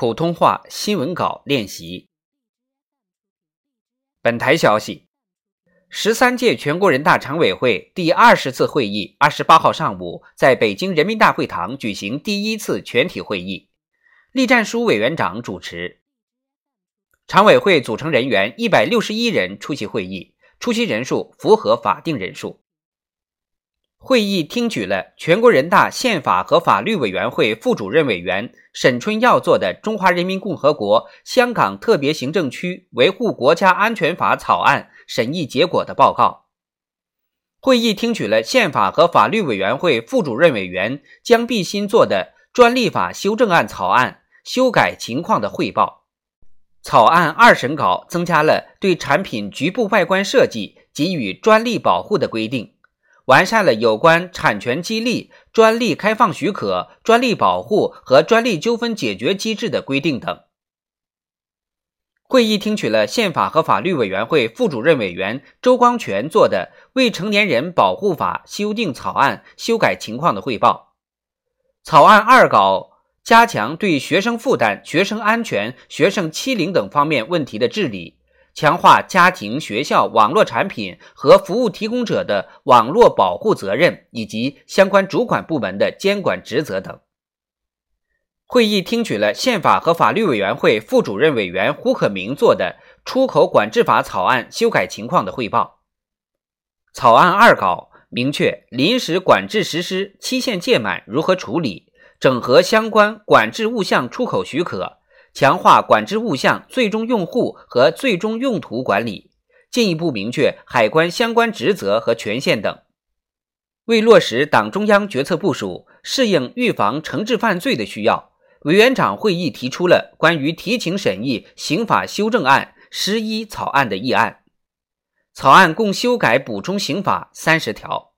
普通话新闻稿练习。本台消息：十三届全国人大常委会第二十次会议二十八号上午在北京人民大会堂举行第一次全体会议，栗战书委员长主持。常委会组成人员一百六十一人出席会议，出席人数符合法定人数。会议听取了全国人大宪法和法律委员会副主任委员沈春耀做的《中华人民共和国香港特别行政区维护国家安全法》草案审议结果的报告。会议听取了宪法和法律委员会副主任委员姜必新做的《专利法修正案》草案修改情况的汇报。草案二审稿增加了对产品局部外观设计给予专利保护的规定。完善了有关产权激励、专利开放许可、专利保护和专利纠纷解决机制的规定等。会议听取了宪法和法律委员会副主任委员周光全做的《未成年人保护法》修订草案修改情况的汇报。草案二稿加强对学生负担、学生安全、学生欺凌等方面问题的治理。强化家庭、学校、网络产品和服务提供者的网络保护责任以及相关主管部门的监管职责等。会议听取了宪法和法律委员会副主任委员胡可明作的《出口管制法》草案修改情况的汇报。草案二稿明确临时管制实施期限届满如何处理，整合相关管制物项出口许可。强化管制物项最终用户和最终用途管理，进一步明确海关相关职责和权限等。为落实党中央决策部署，适应预防惩治犯罪的需要，委员长会议提出了关于提请审议刑法修正案十一草案的议案。草案共修改补充刑法三十条。